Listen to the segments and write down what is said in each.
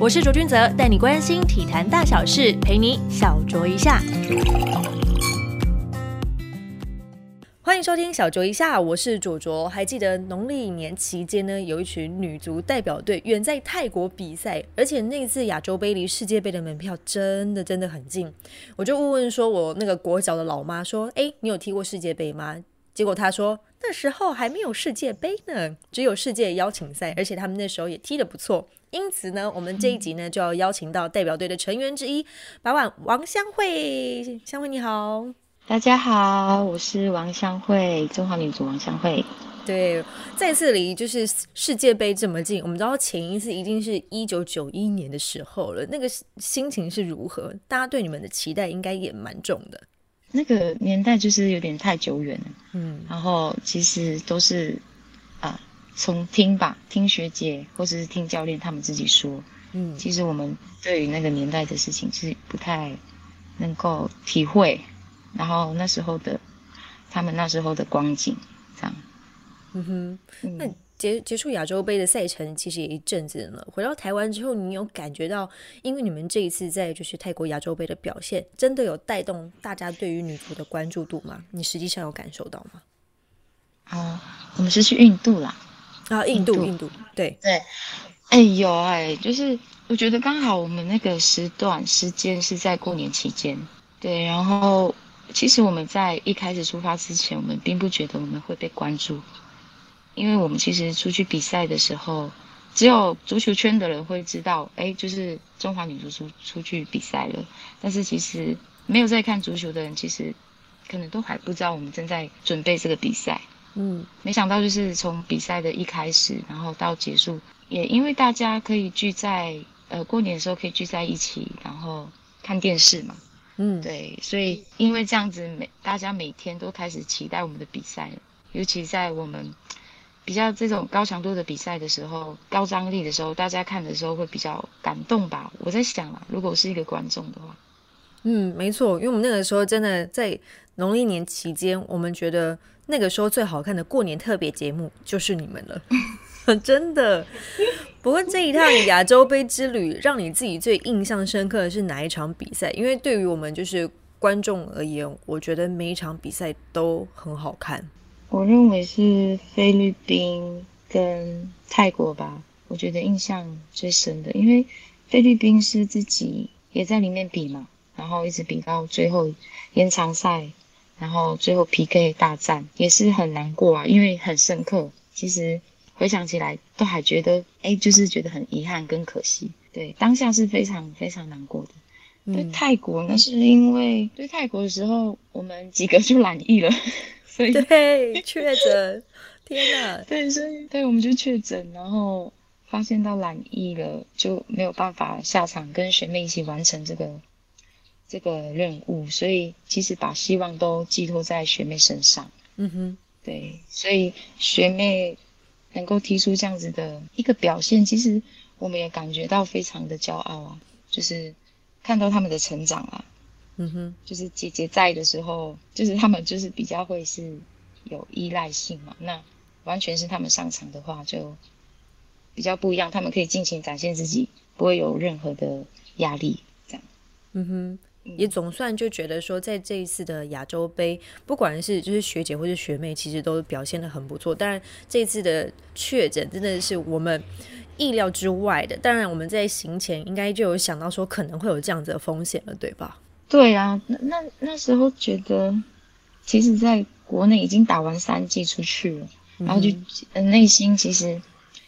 我是卓君泽，带你关心体坛大小事，陪你小酌一下。欢迎收听小酌一下，我是卓卓。还记得农历年期间呢，有一群女足代表队远在泰国比赛，而且那次亚洲杯离世界杯的门票真的真的很近。我就问问说，我那个国脚的老妈说：“哎，你有踢过世界杯吗？”结果她说那时候还没有世界杯呢，只有世界邀请赛，而且他们那时候也踢得不错。因此呢，我们这一集呢就要邀请到代表队的成员之一，把碗王香慧。香慧你好。大家好，我是王香慧，中华民族王香慧。对，再次离就是世界杯这么近，我们知道前一次一定是一九九一年的时候了。那个心情是如何？大家对你们的期待应该也蛮重的。那个年代就是有点太久远了，嗯，然后其实都是啊，从听吧，听学姐或者是听教练他们自己说，嗯，其实我们对于那个年代的事情是不太能够体会。然后那时候的他们那时候的光景，这样。嗯哼，那结结束亚洲杯的赛程其实也一阵子了。回到台湾之后，你有感觉到，因为你们这一次在就是泰国亚洲杯的表现，真的有带动大家对于女足的关注度吗？你实际上有感受到吗？哦，我们是去印度啦。啊，印度，印度，对对。哎，有哎，就是我觉得刚好我们那个时段时间是在过年期间，对，然后。其实我们在一开始出发之前，我们并不觉得我们会被关注，因为我们其实出去比赛的时候，只有足球圈的人会知道，哎，就是中华女足出出去比赛了。但是其实没有在看足球的人，其实可能都还不知道我们正在准备这个比赛。嗯，没想到就是从比赛的一开始，然后到结束，也因为大家可以聚在呃过年的时候可以聚在一起，然后看电视嘛。嗯，对，所以因为这样子，每大家每天都开始期待我们的比赛，尤其在我们比较这种高强度的比赛的时候，高张力的时候，大家看的时候会比较感动吧。我在想啊，如果是一个观众的话，嗯，没错，因为我们那个时候真的在农历年期间，我们觉得那个时候最好看的过年特别节目就是你们了。真的，不过这一趟亚洲杯之旅，让你自己最印象深刻的是哪一场比赛？因为对于我们就是观众而言，我觉得每一场比赛都很好看。我认为是菲律宾跟泰国吧，我觉得印象最深的，因为菲律宾是自己也在里面比嘛，然后一直比到最后延长赛，然后最后 PK 大战也是很难过啊，因为很深刻。其实。回想起来，都还觉得，哎，就是觉得很遗憾跟可惜。对，当下是非常非常难过的。对泰国，呢是因为对泰国的时候，我们几个就染疫了，所以对确诊。天哪！对，所以对我们就确诊，然后发现到染疫了，就没有办法下场跟学妹一起完成这个这个任务，所以其实把希望都寄托在学妹身上。嗯哼，对，所以学妹。能够提出这样子的一个表现，其实我们也感觉到非常的骄傲啊，就是看到他们的成长啊，嗯哼，就是姐姐在的时候，就是他们就是比较会是有依赖性嘛，那完全是他们上场的话就比较不一样，他们可以尽情展现自己，不会有任何的压力，这样，嗯哼。也总算就觉得说，在这一次的亚洲杯，不管是就是学姐或者学妹，其实都表现的很不错。当然，这次的确诊真的是我们意料之外的。当然，我们在行前应该就有想到说可能会有这样子的风险了，对吧？对啊，那那那时候觉得，其实在国内已经打完三剂出去了，然后就内心其实，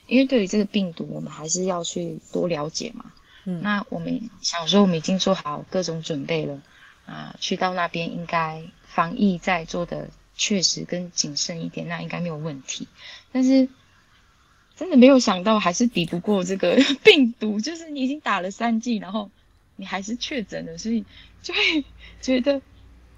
因为对于这个病毒，我们还是要去多了解嘛。嗯那我们想说，我们已经做好各种准备了，啊，去到那边应该防疫再做的确实更谨慎一点，那应该没有问题。但是真的没有想到，还是抵不过这个 病毒，就是你已经打了三剂，然后你还是确诊了，所以就会觉得。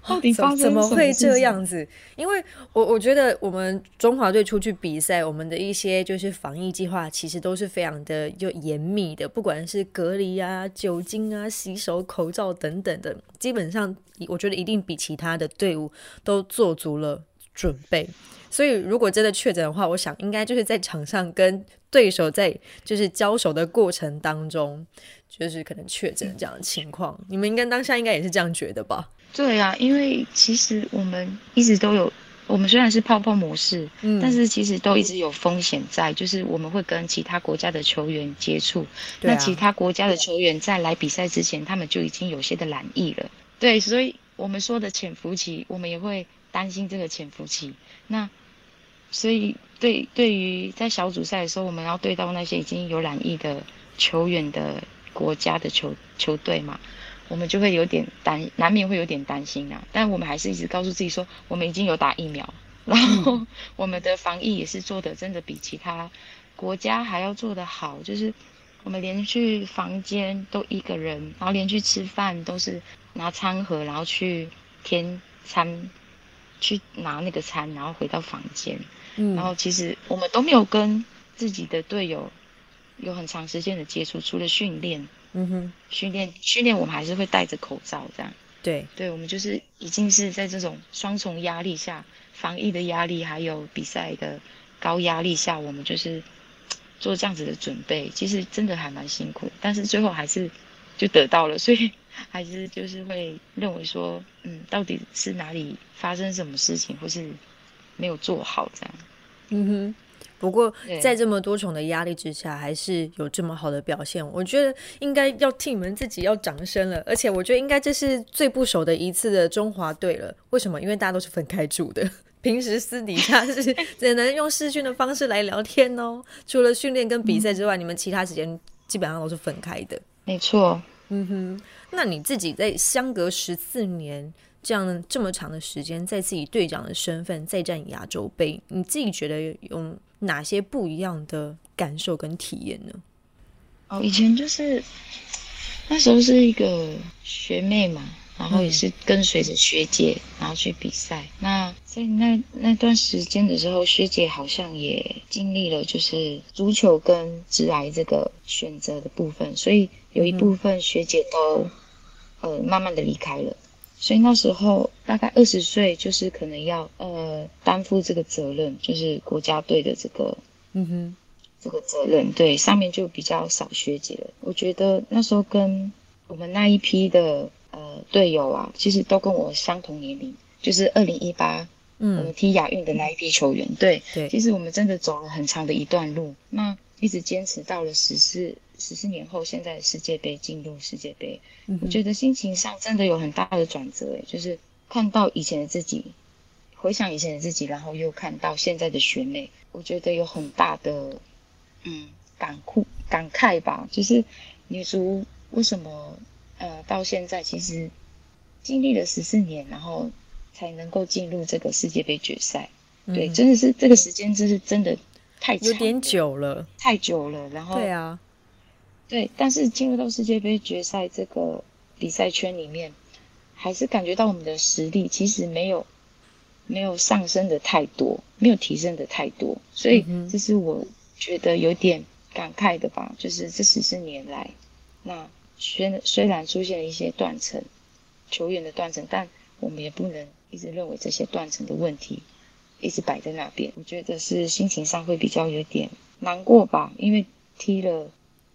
到底发生怎么会这样子？因为我我觉得我们中华队出去比赛，我们的一些就是防疫计划，其实都是非常的就严密的，不管是隔离啊、酒精啊、洗手、口罩等等的，基本上我觉得一定比其他的队伍都做足了准备。所以如果真的确诊的话，我想应该就是在场上跟对手在就是交手的过程当中，就是可能确诊这样的情况。你们应该当下应该也是这样觉得吧？对啊，因为其实我们一直都有。我们虽然是泡泡模式，嗯，但是其实都一直有风险在，就是我们会跟其他国家的球员接触，那其他国家的球员在来比赛之前，他们就已经有些的染疫了，对，所以我们说的潜伏期，我们也会担心这个潜伏期。那所以对对于在小组赛的时候，我们要对到那些已经有染疫的球员的国家的球球队嘛。我们就会有点担，难免会有点担心啊。但我们还是一直告诉自己说，我们已经有打疫苗，然后 我们的防疫也是做的真的比其他国家还要做得好。就是我们连去房间都一个人，然后连去吃饭都是拿餐盒，然后去添餐，去拿那个餐，然后回到房间。嗯，然后其实我们都没有跟自己的队友有很长时间的接触，除了训练。嗯哼，训练训练，我们还是会戴着口罩这样。对，对，我们就是已经是在这种双重压力下，防疫的压力还有比赛的高压力下，我们就是做这样子的准备。其实真的还蛮辛苦，但是最后还是就得到了，所以还是就是会认为说，嗯，到底是哪里发生什么事情，或是没有做好这样。嗯哼。不过，在这么多重的压力之下，还是有这么好的表现，我觉得应该要替你们自己要掌声了。而且，我觉得应该这是最不熟的一次的中华队了。为什么？因为大家都是分开住的，平时私底下是只能用视讯的方式来聊天哦。除了训练跟比赛之外，你们其他时间基本上都是分开的。没错，嗯哼。那你自己在相隔十四年这样这么长的时间，在自己队长的身份再战亚洲杯，你自己觉得有？哪些不一样的感受跟体验呢？哦，以前就是那时候是一个学妹嘛，然后也是跟随着学姐，然后去比赛。那在那那段时间的时候，学姐好像也经历了就是足球跟直癌这个选择的部分，所以有一部分学姐都呃慢慢的离开了。所以那时候大概二十岁，就是可能要呃担负这个责任，就是国家队的这个嗯哼这个责任。对，上面就比较少学姐了。我觉得那时候跟我们那一批的呃队友啊，其实都跟我相同年龄，就是二零一八嗯我们踢亚运的那一批球员。对对，其实我们真的走了很长的一段路，那一直坚持到了十四。十四年后，现在世界杯进入世界杯，我觉得心情上真的有很大的转折。哎，就是看到以前的自己，回想以前的自己，然后又看到现在的学妹，我觉得有很大的嗯感哭感慨吧。就是女足为什么呃到现在其实经历了十四年，然后才能够进入这个世界杯决赛？对，真的是这个时间，真是真的太有点久了，太久了。然后对啊。对，但是进入到世界杯决赛这个比赛圈里面，还是感觉到我们的实力其实没有没有上升的太多，没有提升的太多，所以这是我觉得有点感慨的吧。就是这十四年来，那虽虽然出现了一些断层，球员的断层，但我们也不能一直认为这些断层的问题一直摆在那边。我觉得是心情上会比较有点难过吧，因为踢了。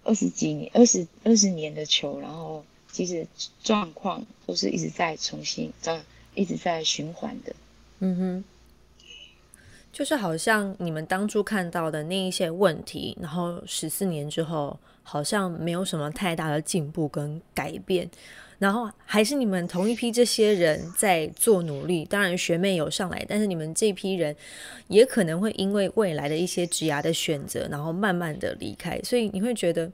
二十几年、二十二十年的球，然后其实状况都是一直在重新在一直在循环的。嗯哼，就是好像你们当初看到的那一些问题，然后十四年之后，好像没有什么太大的进步跟改变。然后还是你们同一批这些人在做努力，当然学妹有上来，但是你们这批人也可能会因为未来的一些职涯的选择，然后慢慢的离开，所以你会觉得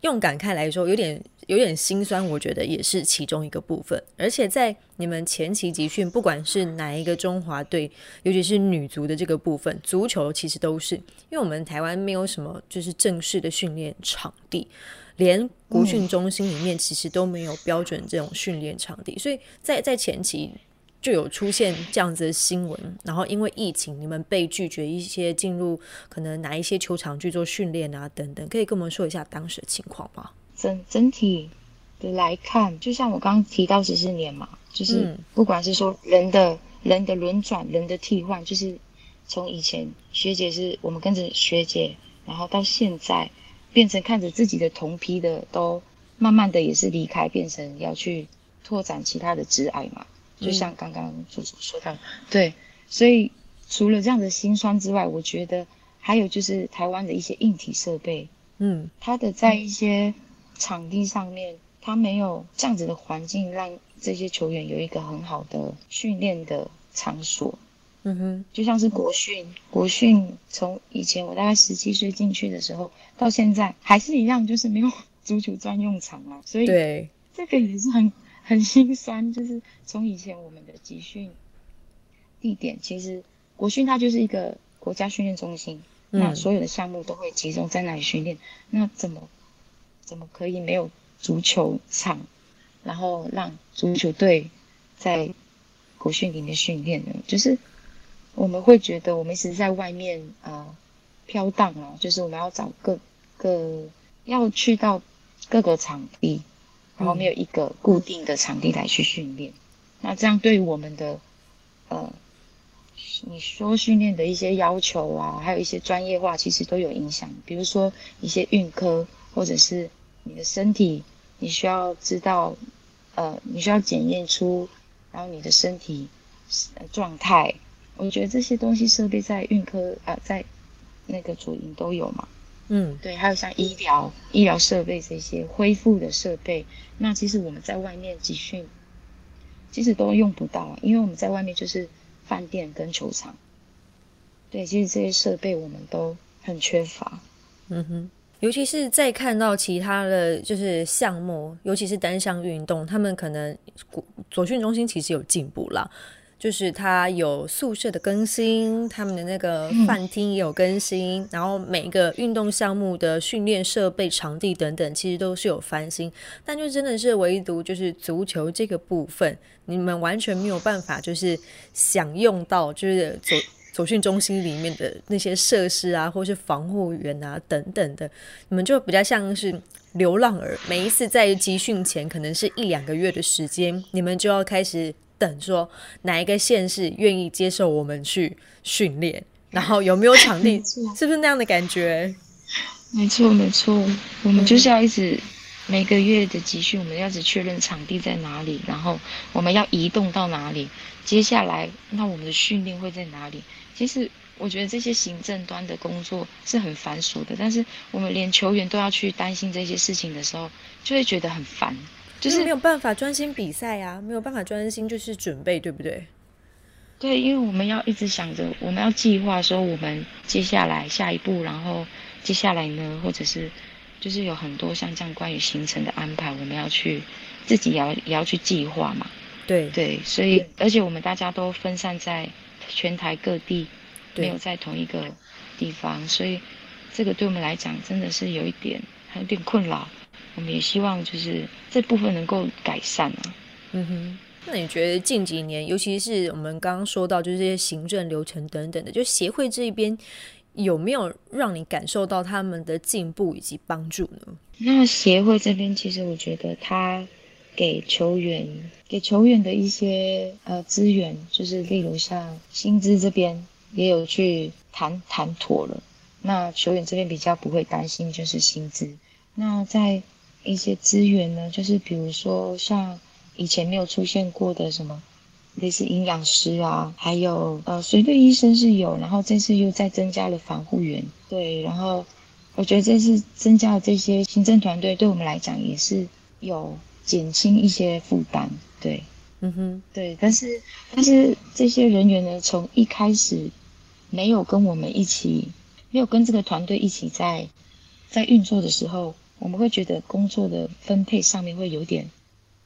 用感慨来说有点有点心酸，我觉得也是其中一个部分。而且在你们前期集训，不管是哪一个中华队，尤其是女足的这个部分，足球其实都是，因为我们台湾没有什么就是正式的训练场地。连国训中心里面其实都没有标准这种训练场地，所以在在前期就有出现这样子的新闻。然后因为疫情，你们被拒绝一些进入可能哪一些球场去做训练啊等等，可以跟我们说一下当时的情况吗？整整体的来看，就像我刚刚提到十四年嘛，就是不管是说人的人的轮转，人的替换，就是从以前学姐是我们跟着学姐，然后到现在变成看着自己的同批的都慢慢的也是离开，变成要去拓展其他的职爱嘛。就像刚刚主主说到，对，所以除了这样的心酸之外，我觉得还有就是台湾的一些硬体设备，嗯，它的在一些场地上面，它没有这样子的环境，让这些球员有一个很好的训练的场所。嗯哼，就像是国训，国训从以前我大概十七岁进去的时候，到现在还是一样，就是没有足球专用场嘛，所以对，这个也是很很心酸，就是从以前我们的集训地点，其实国训它就是一个国家训练中心，那嗯所有的项目都会集中在那里训练，那怎么怎么可以没有足球场，然后让足球队在国训里面训练呢？就是我们会觉得我们一直在外面呃飘荡啊，就是我们要找各各要去到各个场地，然后没有一个固定的场地来去训练。那这样对于我们的呃，你说训练的一些要求啊，还有一些专业化，其实都有影响。比如说一些运科，或者是你的身体，你需要知道，呃，你需要检验出，然后你的身体状态。我觉得这些东西设备在运科啊、在那个主营都有嘛。嗯对，还有像医疗、医疗设备这些恢复的设备，那其实我们在外面集训，其实都用不到啊，因为我们在外面就是饭店跟球场。对，其实这些设备我们都很缺乏。嗯哼。尤其是在看到其他的就是项目，尤其是单项运动，他们可能国左训中心其实有进步啦，就是他有宿舍的更新，他们的那个饭厅也有更新，然后每一个运动项目的训练设备、场地等等，其实都是有翻新。但就真的是唯独就是足球这个部分，你们完全没有办法就是享用到就是走。走训中心里面的那些设施啊，或是防护员啊等等的，你们就比较像是流浪儿。每一次在集训前，可能是一两个月的时间，你们就要开始等说哪一个县市愿意接受我们去训练，然后有没有场地，是不是那样的感觉？没错，没错，我们就是要一直每个月的集训，我们要一直确认场地在哪里，然后我们要移动到哪里，接下来那我们的训练会在哪里？其实我觉得这些行政端的工作是很繁琐的，但是我们连球员都要去担心这些事情的时候，就会觉得很烦，就就是是没有办法专心比赛啊，没有办法专心就是准备，对不对？对，因为我们要一直想着，我们要计划说我们接下来下一步，然后接下来呢，或者是就是有很多像这样关于行程的安排，我们要去自己也要也要去计划嘛。对对，所以而且我们大家都分散在全台各地，对没有在同一个地方，所以这个对我们来讲真的是有一点还有点困扰。我们也希望就是这部分能够改善啊。嗯哼，那你觉得近几年，尤其是我们刚刚说到，就是这些行政流程等等的，就协会这一边有没有让你感受到他们的进步以及帮助呢？那协会这边，其实我觉得他给球员给球员的一些呃资源，就是例如像薪资这边也有去谈谈妥了。那球员这边比较不会担心就是薪资。那在一些资源呢，就是比如说像以前没有出现过的什么类似营养师啊，还有呃随队医生是有，然后这次又再增加了防护员，对，然后我觉得这次增加了这些行政团队，对我们来讲也是有减轻一些负担，对嗯哼，对，但是但是这些人员呢，从一开始没有跟我们一起，没有跟这个团队一起在在运作的时候，我们会觉得工作的分配上面会有点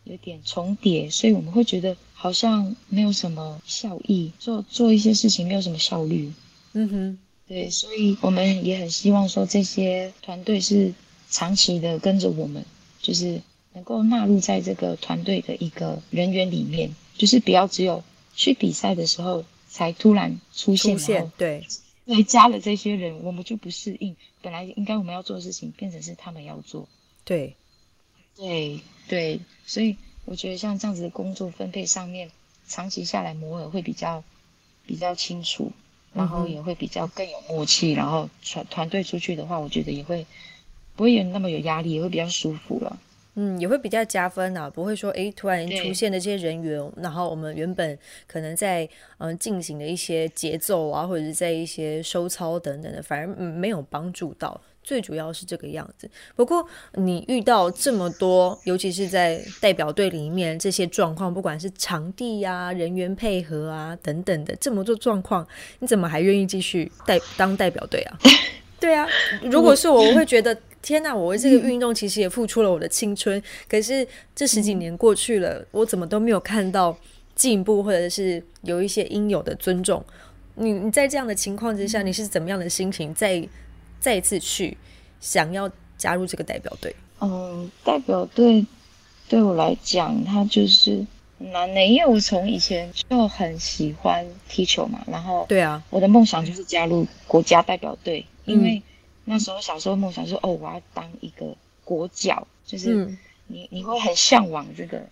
有点重叠，所以我们会觉得好像没有什么效益，做做一些事情没有什么效率。嗯哼，对，所以我们也很希望说这些团队是长期的跟着我们，就是能够纳入在这个团队的一个人员里面，就是不要只有去比赛的时候才突然出现，对，对加了这些人，我们就不适应。本来应该我们要做的事情，变成是他们要做。对，对对，所以我觉得像这样子的工作分配上面，长期下来磨合会比较比较清楚，然后也会比较更有默契，然后团团队出去的话，我觉得也会不会有那么有压力，也会比较舒服了。嗯，也会比较加分啊，不会说诶突然出现的这些人员，然后我们原本可能在嗯进行的一些节奏啊，或者是在一些收操等等的，反而没有帮助到。最主要是这个样子。不过你遇到这么多，尤其是在代表队里面这些状况，不管是场地呀、人员配合啊等等的这么多状况，你怎么还愿意继续代当代表队啊？对啊，如果是我，我会觉得天哪！我为这个运动其实也付出了我的青春，可是这十几年过去了，我怎么都没有看到进步，或者是有一些应有的尊重。你你在这样的情况之下，你是怎么样的心情？再再一次去想要加入这个代表队。嗯，代表队对我来讲，它就是难的，因为我从以前就很喜欢踢球嘛。然后，对啊，我的梦想就是加入国家代表队，因为那时候小时候梦想说，哦，我要当一个国脚，就是你你会很向往这个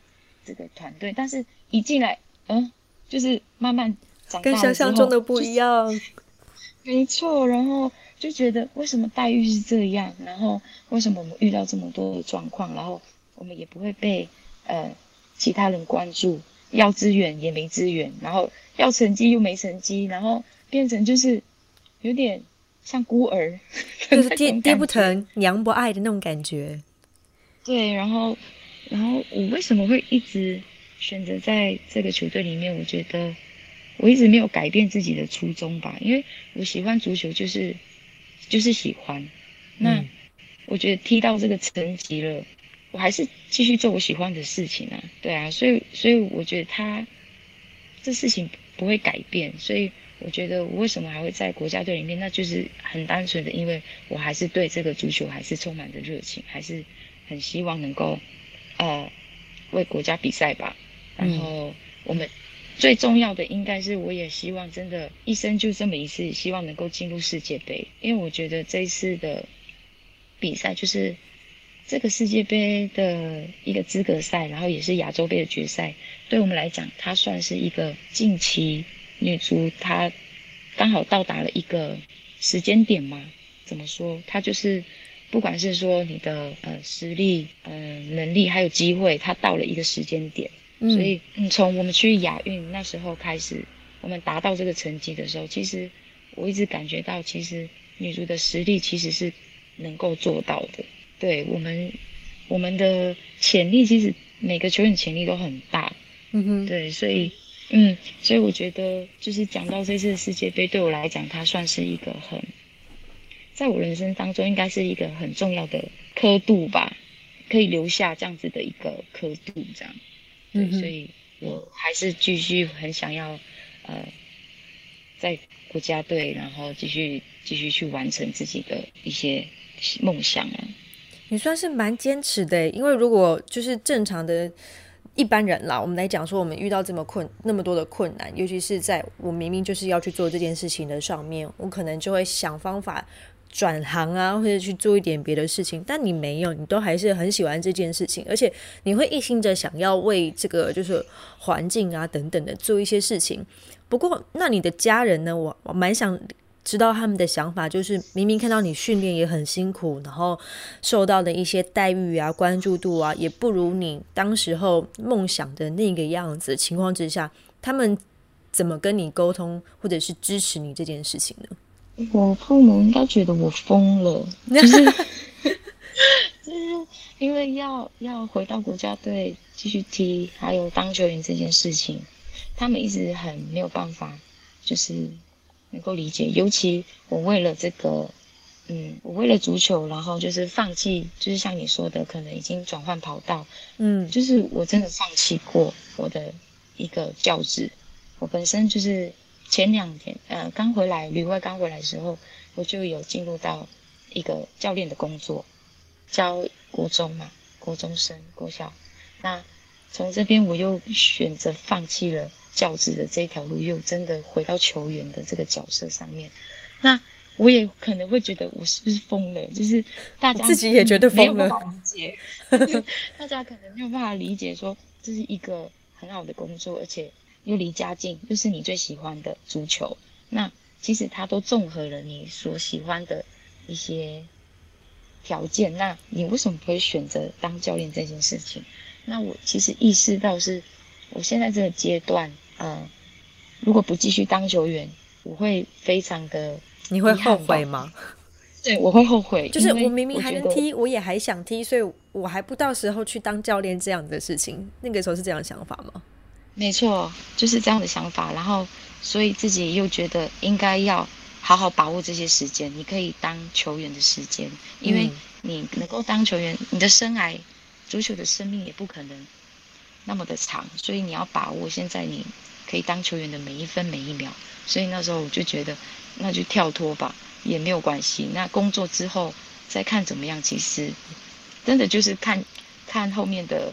这个团队，但是一进来，嗯，就是慢慢长大跟想象中的不一样。没错，然后。就觉得为什么待遇是这样，然后为什么我们遇到这么多的状况，然后我们也不会被呃其他人关注，要资源也没资源，然后要成绩又没成绩，然后变成就是有点像孤儿，就是爹爹不疼娘不爱的那种感觉。对，然后然后我为什么会一直选择在这个球队里面？我觉得我一直没有改变自己的初衷吧，因为我喜欢足球，就是。就是喜欢，那我觉得踢到这个层级了，我还是继续做我喜欢的事情啊，对啊，所以所以我觉得他这事情不会改变，所以我觉得我为什么还会在国家队里面，那就是很单纯的，因为我还是对这个足球还是充满着热情，还是很希望能够呃为国家比赛吧，然后我们。最重要的应该是，我也希望真的，一生就这么一次，希望能够进入世界杯。因为我觉得这一次的比赛就是这个世界杯的一个资格赛，然后也是亚洲杯的决赛。对我们来讲，它算是一个近期女足，她刚好到达了一个时间点嘛？怎么说？她就是不管是说你的呃实力、呃能力，还有机会，她到了一个时间点。所以，嗯，从我们去亚运那时候开始，我们达到这个成绩的时候，其实我一直感觉到，其实女足的实力其实是能够做到的。对我们，我们的潜力其实每个球员潜力都很大。嗯哼，对，所以，嗯，所以我觉得，就是讲到这次世界杯，对我来讲，它算是一个很，在我人生当中应该是一个很重要的刻度吧，可以留下这样子的一个刻度，这样。对，所以我还是继续很想要，呃，在国家队，然后继续继续去完成自己的一些梦想啊。你算是蛮坚持的，因为如果就是正常的一般人啦，我们来讲说，我们遇到这么困那么多的困难，尤其是在我明明就是要去做这件事情的上面，我可能就会想方法。转行啊，或者去做一点别的事情，但你没有，你都还是很喜欢这件事情，而且你会一心的想要为这个就是环境啊等等的做一些事情。不过，那你的家人呢？我我蛮想知道他们的想法，就是明明看到你训练也很辛苦，然后受到的一些待遇啊、关注度啊，也不如你当时候梦想的那个样子情况之下，他们怎么跟你沟通，或者是支持你这件事情呢？我父母应该觉得我疯了，就是 就是因为要要回到国家队继续踢，还有当球员这件事情，他们一直很没有办法，就是能够理解。尤其我为了这个，嗯，我为了足球，然后就是放弃，就是像你说的，可能已经转换跑道，嗯，就是我真的放弃过我的一个教职，我本身就是。前两天，呃，刚回来旅外刚回来的时候，我就有进入到一个教练的工作，教国中嘛，国中生、国小。那从这边我又选择放弃了教职的这条路，又真的回到球员的这个角色上面。那我也可能会觉得我是不是疯了？就是大家自己也觉得疯了，理解。大家可能没有办法理解说这是一个很好的工作，而且。又离家近，又是你最喜欢的足球，那其实它都综合了你所喜欢的一些条件。那你为什么不会选择当教练这件事情？那我其实意识到是，我现在这个阶段，嗯，如果不继续当球员，我会非常的，你会后悔吗？对，我会后悔。就是我明明还能踢，我也还想踢，所以我还不到时候去当教练这样的事情。那个时候是这样的想法吗？没错，就是这样的想法。然后，所以自己又觉得应该要好好把握这些时间。你可以当球员的时间，因为你能够当球员，你的生涯，足球的生命也不可能那么的长，所以你要把握现在你可以当球员的每一分每一秒。所以那时候我就觉得，那就跳脱吧。也没有关系。那工作之后再看怎么样，其实真的就是看看后面的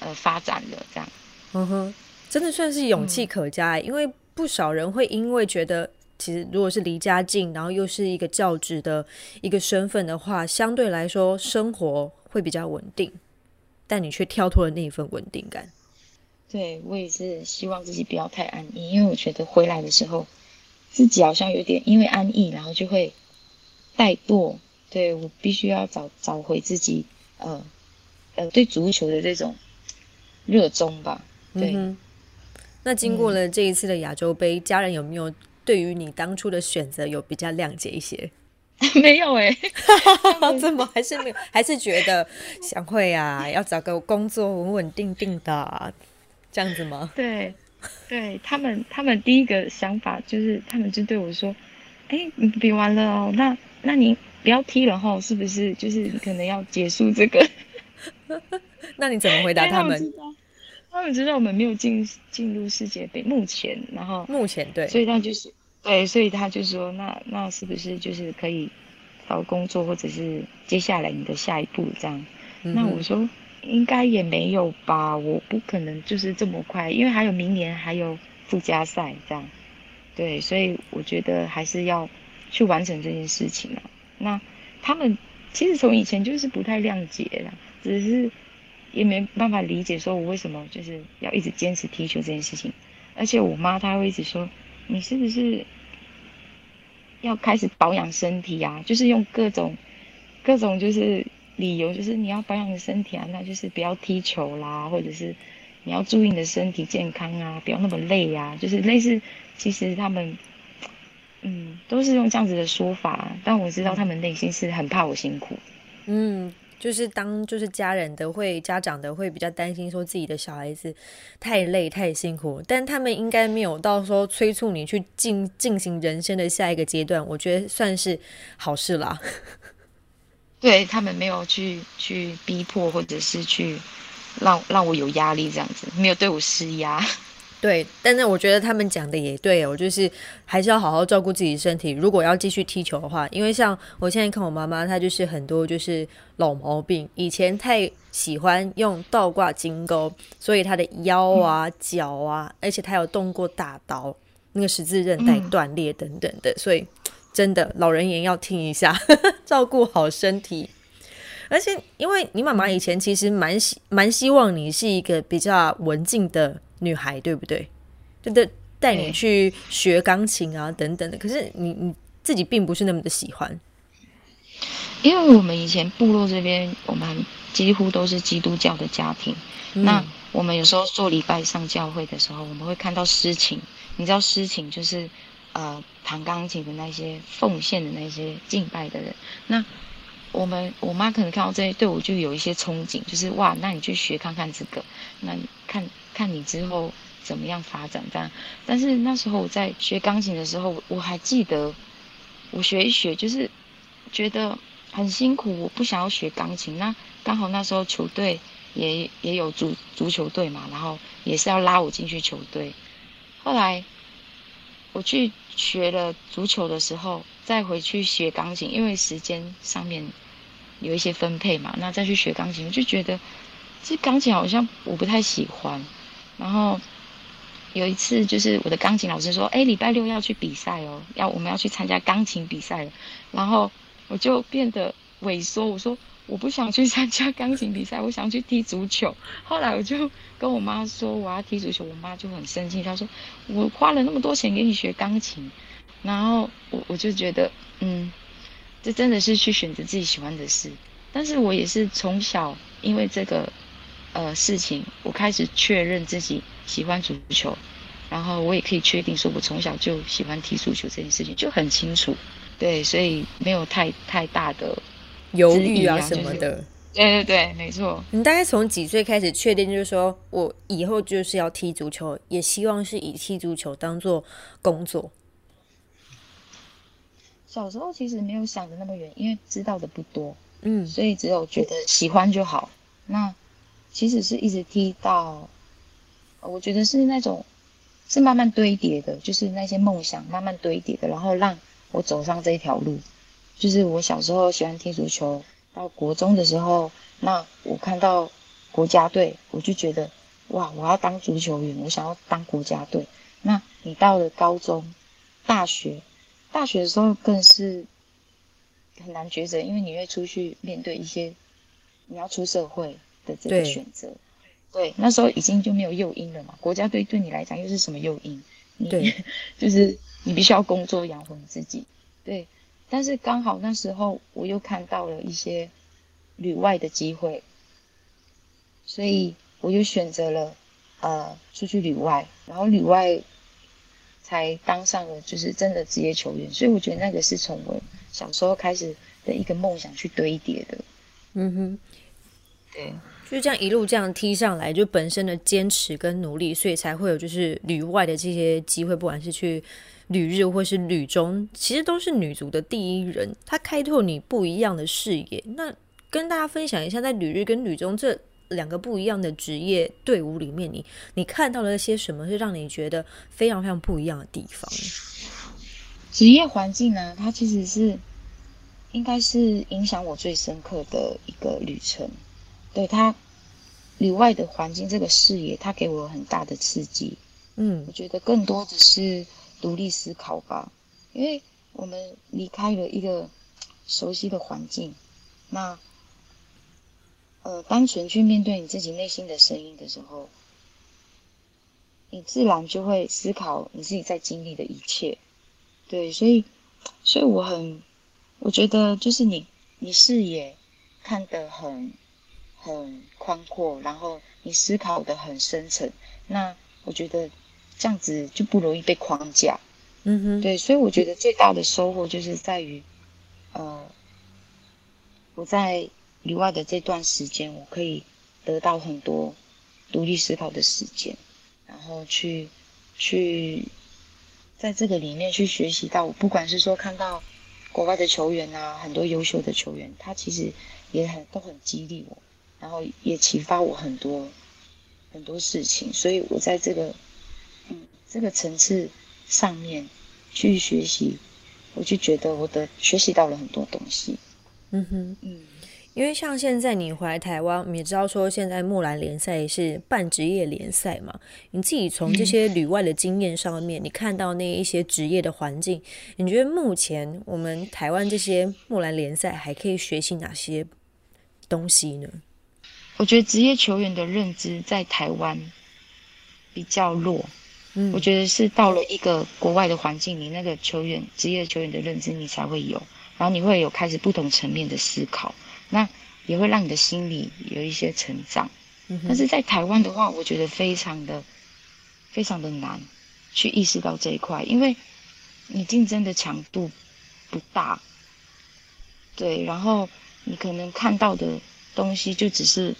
呃发展了。这样，嗯哼，真的算是勇气可嘉。因为不少人会因为觉得，其实如果是离家近，然后又是一个教职的一个身份的话，相对来说生活会比较稳定。但你却跳脱了那一份稳定感。对我也是希望自己不要太安逸，因为我觉得回来的时候。自己好像有点因为安逸，然后就会怠惰。对我必须要找找回自己，呃呃，对足球的这种热衷吧。对。那经过了这一次的亚洲杯，家人有没有对于你当初的选择有比较谅解一些？没有哎，怎么还是没有？还是觉得想会啊，要找个工作稳稳定定的这样子吗？对。对他们，他们第一个想法就是，他们就对我说：“哎，你比完了哦，那那你不要踢了哈，是不是？就是可能要结束这个。”那你怎么回答他们？他们知道我们没有进进入世界杯，目前，然后目前对，所以他就是对，所以他就说：“那那是不是就是可以找工作，或者是接下来你的下一步这样？”那我说。应该也没有吧，我不可能就是这么快，因为还有明年还有附加赛这样，对，所以我觉得还是要去完成这件事情啊。那他们其实从以前就是不太谅解了，只是也没办法理解说我为什么就是要一直坚持踢球这件事情。而且我妈她会一直说，你是不是要开始保养身体啊？就是用各种各种就是。理由就是你要保养你身体啊，那就是不要踢球啦，或者是你要注意你的身体健康啊，不要那么累呀，就是类似，其实他们，嗯，都是用这样子的说法，但我知道他们内心是很怕我辛苦，嗯，就是当就是家人的会家长的会比较担心说自己的小孩子太累太辛苦，但他们应该没有到时候催促你去进进行人生的下一个阶段，我觉得算是好事啦。对他们没有去去逼迫，或者是去让让我有压力这样子，没有对我施压。对，但是我觉得他们讲的也对哦，就是还是要好好照顾自己身体。如果要继续踢球的话，因为像我现在看我妈妈，她就是很多就是老毛病，以前太喜欢用倒挂金钩，所以她的腰啊、脚啊，而且她有动过大刀，那个十字韧带断裂等等的，所以。真的，老人言要听一下，照顾好身体。而且，因为你妈妈以前其实蛮希蛮希望你是一个比较文静的女孩，对不对？就带带你去学钢琴啊，等等的。可是你你自己并不是那么的喜欢，因为我们以前部落这边，我们几乎都是基督教的家庭。那我们有时候做礼拜上教会的时候，我们会看到诗情。你知道诗情就是呃。弹钢琴的那些奉献的那些敬拜的人，那我们我妈可能看到这些，对我就有一些憧憬，就是哇，那你去学看看这个，那看看你之后怎么样发展这样。但是那时候我在学钢琴的时候，我还记得我学一学，就是觉得很辛苦，我不想要学钢琴。那刚好那时候球队也也有足足球队嘛，然后也是要拉我进去球队，后来。我去学了足球的时候，再回去学钢琴，因为时间上面有一些分配嘛，那再去学钢琴，我就觉得这钢琴好像我不太喜欢。然后有一次，就是我的钢琴老师说：“哎，礼拜六要去比赛哦，要我们要去参加钢琴比赛了。”然后我就变得萎缩，我说：“我不想去参加钢琴比赛，我想去踢足球。后来我就跟我妈说我要踢足球，我妈就很生气，她说我花了那么多钱给你学钢琴，然后我我就觉得，嗯，这真的是去选择自己喜欢的事。但是我也是从小因为这个呃事情，我开始确认自己喜欢足球，然后我也可以确定说我从小就喜欢踢足球这件事情就很清楚。对，所以没有太太大的犹豫啊什么的。对对对，没错。你大概从几岁开始确定，就是说我以后就是要踢足球，也希望是以踢足球当做工作？小时候其实没有想的那么远，因为知道的不多，嗯，所以只有觉得喜欢就好。那其实是一直踢到，我觉得是那种是慢慢堆叠的，就是那些梦想慢慢堆叠的，然后让。我走上这一条路，就是我小时候喜欢踢足球，到国中的时候，那我看到国家队，我就觉得哇，我要当足球员，我想要当国家队。那你到了高中、大学，大学的时候更是很难抉择，因为你会出去面对一些你要出社会的这个选择。对，那时候已经就没有诱因了嘛。国家队对你来讲又是什么诱因？对，就是。你必须要工作养活你自己，对。但是刚好那时候我又看到了一些旅外的机会，所以我又选择了呃出去旅外，然后旅外才当上了就是真的职业球员。所以我觉得那个是从我小时候开始的一个梦想去堆叠的。嗯哼，对，就这样一路这样踢上来，就本身的坚持跟努力，所以才会有就是旅外的这些机会，不管是去。旅日或是旅中，其实都是女足的第一人，她开拓你不一样的视野。那跟大家分享一下，在旅日跟旅中这两个不一样的职业队伍里面，你你看到了些什么是让你觉得非常非常不一样的地方？职业环境呢？它其实是应该是影响我最深刻的一个旅程。对它里外的环境，这个视野，它给我很大的刺激。嗯，我觉得更多的是。独立思考吧，因为我们离开了一个熟悉的环境，那呃，单纯去面对你自己内心的声音的时候，你自然就会思考你自己在经历的一切。对，所以，所以我很，我觉得就是你，你视野看得很很宽阔，然后你思考的很深沉，那我觉得。这样子就不容易被框架，嗯哼，对，所以我觉得最大的收获就是在于，呃，我在旅外的这段时间，我可以得到很多独立思考的时间，然后去去在这个里面去学习到，不管是说看到国外的球员啊，很多优秀的球员，他其实也很都很激励我，然后也启发我很多很多事情，所以我在这个嗯。这个层次上面去学习，我就觉得我的学习到了很多东西。嗯哼，嗯，因为像现在你回来台湾，你也知道说现在木兰联赛是半职业联赛嘛？你自己从这些旅外的经验上面，你看到那一些职业的环境，你觉得目前我们台湾这些木兰联赛还可以学习哪些东西呢？我觉得职业球员的认知在台湾比较弱。嗯我觉得是到了一个国外的环境你，那个球员职业球员的认知你才会有，然后你会有开始不同层面的思考，那也会让你的心理有一些成长。但是在台湾的话，我觉得非常的非常的难去意识到这一块，因为你竞争的强度不大，对，然后你可能看到的东西就只是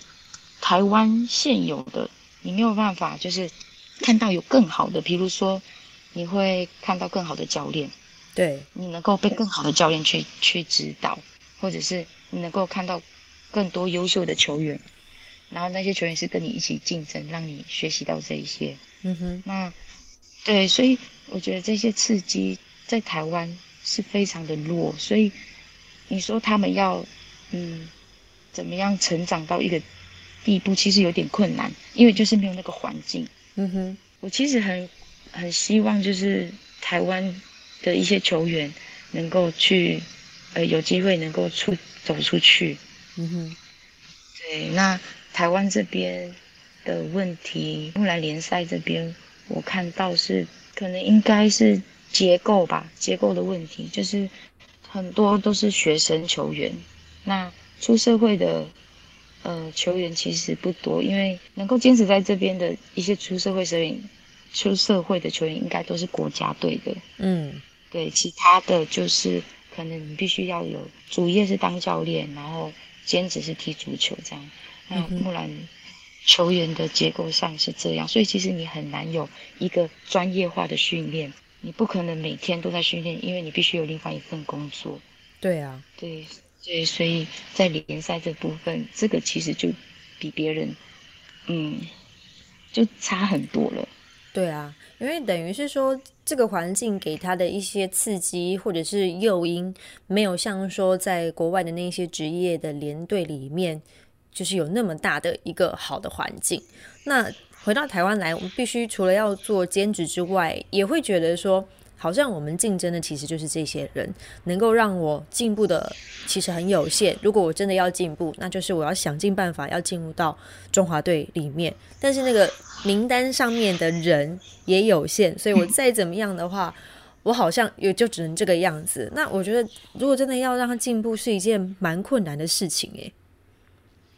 台湾现有的，你没有办法就是。看到有更好的，比如说，你会看到更好的教练，对你能够被更好的教练去去指导，或者是你能够看到更多优秀的球员，然后那些球员是跟你一起竞争，让你学习到这一些。嗯哼，那对，所以我觉得这些刺激在台湾是非常的弱，所以你说他们要嗯怎么样成长到一个地步，其实有点困难，因为就是没有那个环境。嗯哼，我其实很很希望，就是台湾的一些球员能够去，呃，有机会能够出走出去，嗯哼，对，那台湾这边的问题，木兰联赛这边我看到是可能应该是结构吧，结构的问题，就是很多都是学生球员，那出社会的呃球员其实不多，因为能够坚持在这边的一些出社会球员，出社会的球员应该都是国家队的，嗯，对，其他的就是可能你必须要有主业是当教练，然后兼职是踢足球这样。那木兰球员的结构上是这样，所以其实你很难有一个专业化的训练，你不可能每天都在训练，因为你必须有另外一份工作。对啊，对，对，所以在联赛这部分，这个其实就比别人，嗯，就差很多了。对啊，因为等于是说，这个环境给他的一些刺激或者是诱因，没有像说在国外的那些职业的连队里面，就是有那么大的一个好的环境。那回到台湾来，我们必须除了要做兼职之外，也会觉得说，好像我们竞争的其实就是这些人，能够让我进步的其实很有限。如果我真的要进步，那就是我要想尽办法要进入到中华队里面，但是那个名单上面的人也有限，所以我再怎么样的话，我好像也就只能这个样子。那我觉得，如果真的要让他进步，是一件蛮困难的事情诶。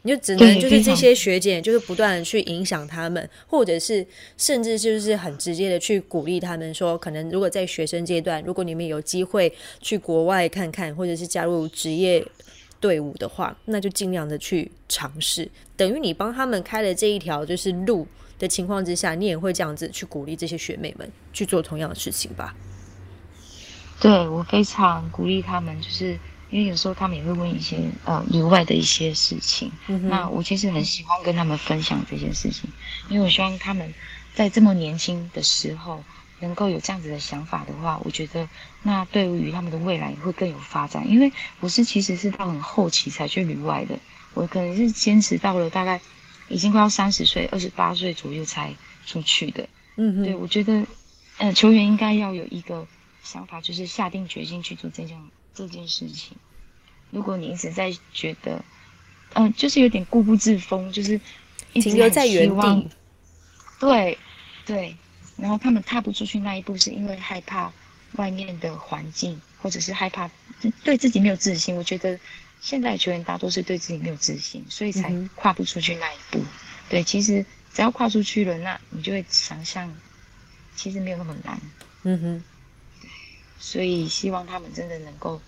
你就只能就是这些学姐，就是不断的去影响他们，或者是甚至就是很直接的去鼓励他们说，可能如果在学生阶段，如果你们有机会去国外看看，或者是加入职业队伍的话，那就尽量的去尝试。等于你帮他们开了这一条就是路的情况之下，你也会这样子去鼓励这些学妹们去做同样的事情吧？对我非常鼓励他们，就是因为有时候他们也会问一些呃旅外的一些事情，嗯那我其实很喜欢跟他们分享这些事情，因为我希望他们在这么年轻的时候能够有这样子的想法的话，我觉得那对于他们的未来会更有发展。因为我是其实是到很后期才去旅外的，我可能是坚持到了大概已经快要三十岁、二十八岁左右才出去的。嗯对，我觉得，呃，球员应该要有一个想法，就是下定决心去做这件这件事情。如果你一直在觉得，嗯、就是有点固步自封，就是一直停留在原地。对，对，然后他们踏不出去那一步，是因为害怕外面的环境，或者是害怕对自己没有自信。我觉得现在的球员大多是对自己没有自信，所以才跨不出去那一步。对，其实只要跨出去了，那你就会想象，其实没有那么难。嗯哼，所以希望他们真的能够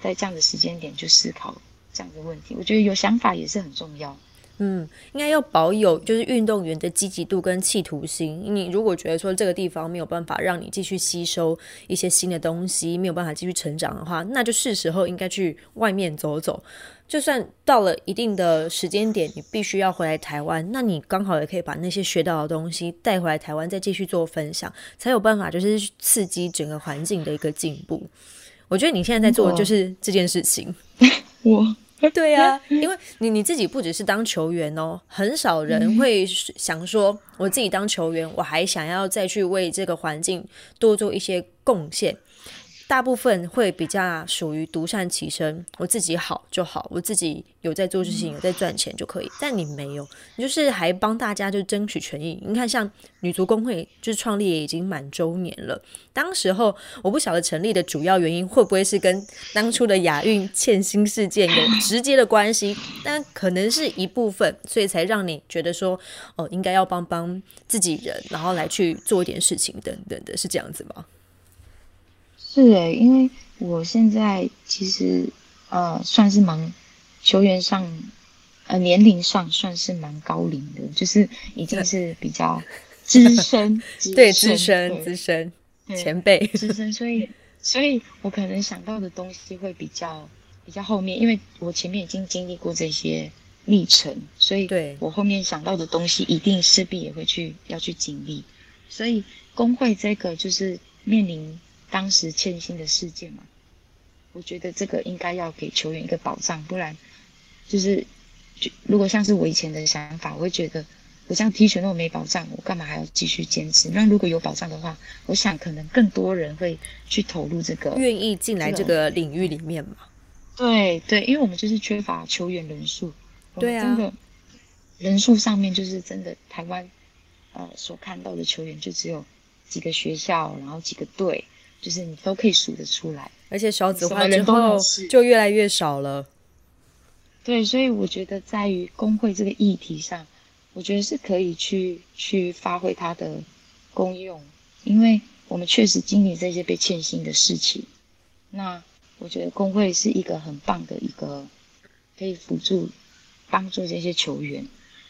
在这样的时间点去思考这样的问题。我觉得有想法也是很重要。嗯，应该要保有就是运动员的积极度跟企图心。你如果觉得说这个地方没有办法让你继续吸收一些新的东西，没有办法继续成长的话，那就是时候应该去外面走走。就算到了一定的时间点，你必须要回来台湾，那你刚好也可以把那些学到的东西带回来台湾，再继续做分享，才有办法就是刺激整个环境的一个进步。我觉得你现在在做的就是这件事情。我 对啊，因为你你自己不只是当球员哦，很少人会想说，我自己当球员，我还想要再去为这个环境多做一些贡献。大部分会比较属于独善其身，我自己好就好，我自己有在做事情，有在赚钱就可以。但你没有，你就是还帮大家就争取权益。你看，像女足工会就是创立也已经满周年了，当时候我不晓得成立的主要原因会不会是跟当初的亚运欠薪事件有直接的关系，但可能是一部分，所以才让你觉得说，哦，应该要帮帮自己人，然后来去做一点事情等等的，是这样子吗？是诶，因为我现在其实呃算是蛮球员上呃年龄上算是蛮高龄的，就是已经是比较资深，对，资深资深前辈，资深，所以所以我可能想到的东西会比较比较后面，因为我前面已经经历过这些历程，所以对我后面想到的东西一定势必也会去要去经历，所以工会这个就是面临当时欠薪的事件嘛，我觉得这个应该要给球员一个保障，不然就是就如果像是我以前的想法，我会觉得。我这样踢球那么没保障，我干嘛还要继续坚持？那如果有保障的话，我想可能更多人会去投入这个。愿意进来这个领域里面嘛？对对，因为我们就是缺乏球员人数，对啊，真的人数上面就是真的台湾呃所看到的球员就只有几个学校，然后几个队，就是你都可以数得出来，而且少子化之后就越来越少了。对，所以我觉得在于工会这个议题上，我觉得是可以去去发挥它的功用，因为我们确实经历这些被欠薪的事情。那我觉得工会是一个很棒的一个可以辅助帮助这些球员。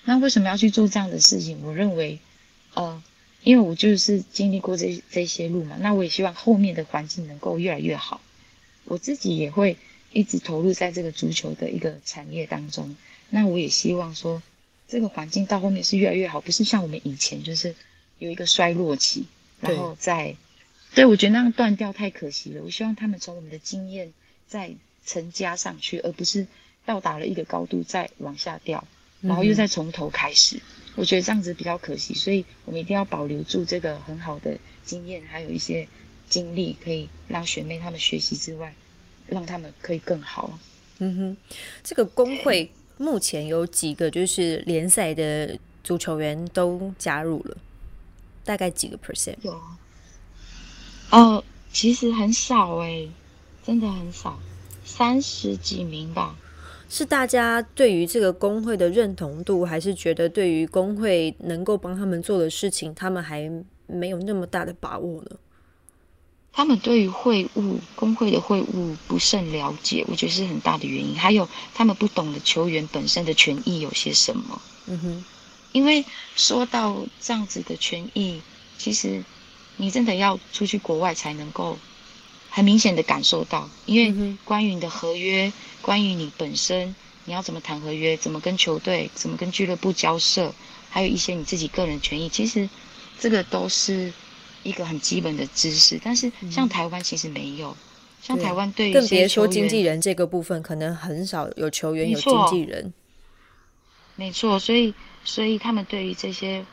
那为什么要去做这样的事情？我认为，呃，因为我就是经历过这这些路嘛，那我也希望后面的环境能够越来越好。我自己也会。一直投入在这个足球的一个产业当中，那我也希望说，这个环境到后面是越来越好，不是像我们以前就是有一个衰落期，然后再，对我觉得那样断掉太可惜了。我希望他们从我们的经验再成加上去，而不是到达了一个高度再往下掉，然后又再从头开始。我觉得这样子比较可惜，所以我们一定要保留住这个很好的经验，还有一些经历，可以让学妹他们学习之外。让他们可以更好。嗯哼，这个工会目前有几个就是联赛的足球员都加入了，大概几个 percent？有，哦，其实很少哎，真的很少，三十几名吧。是大家对于这个工会的认同度，还是觉得对于工会能够帮他们做的事情，他们还没有那么大的把握呢？他们对于会务工会的会务不甚了解，我觉得是很大的原因。还有他们不懂得球员本身的权益有些什么。嗯哼，因为说到这样子的权益，其实你真的要出去国外才能够很明显的感受到。因为关于你的合约，关于你本身你要怎么谈合约，怎么跟球队，怎么跟俱乐部交涉，还有一些你自己个人权益，其实这个都是。一个很基本的知识，但是像台湾其实没有，像台湾对于更别说经纪人这个部分，可能很少有球员有经纪人。没错，所以所以他们对于这些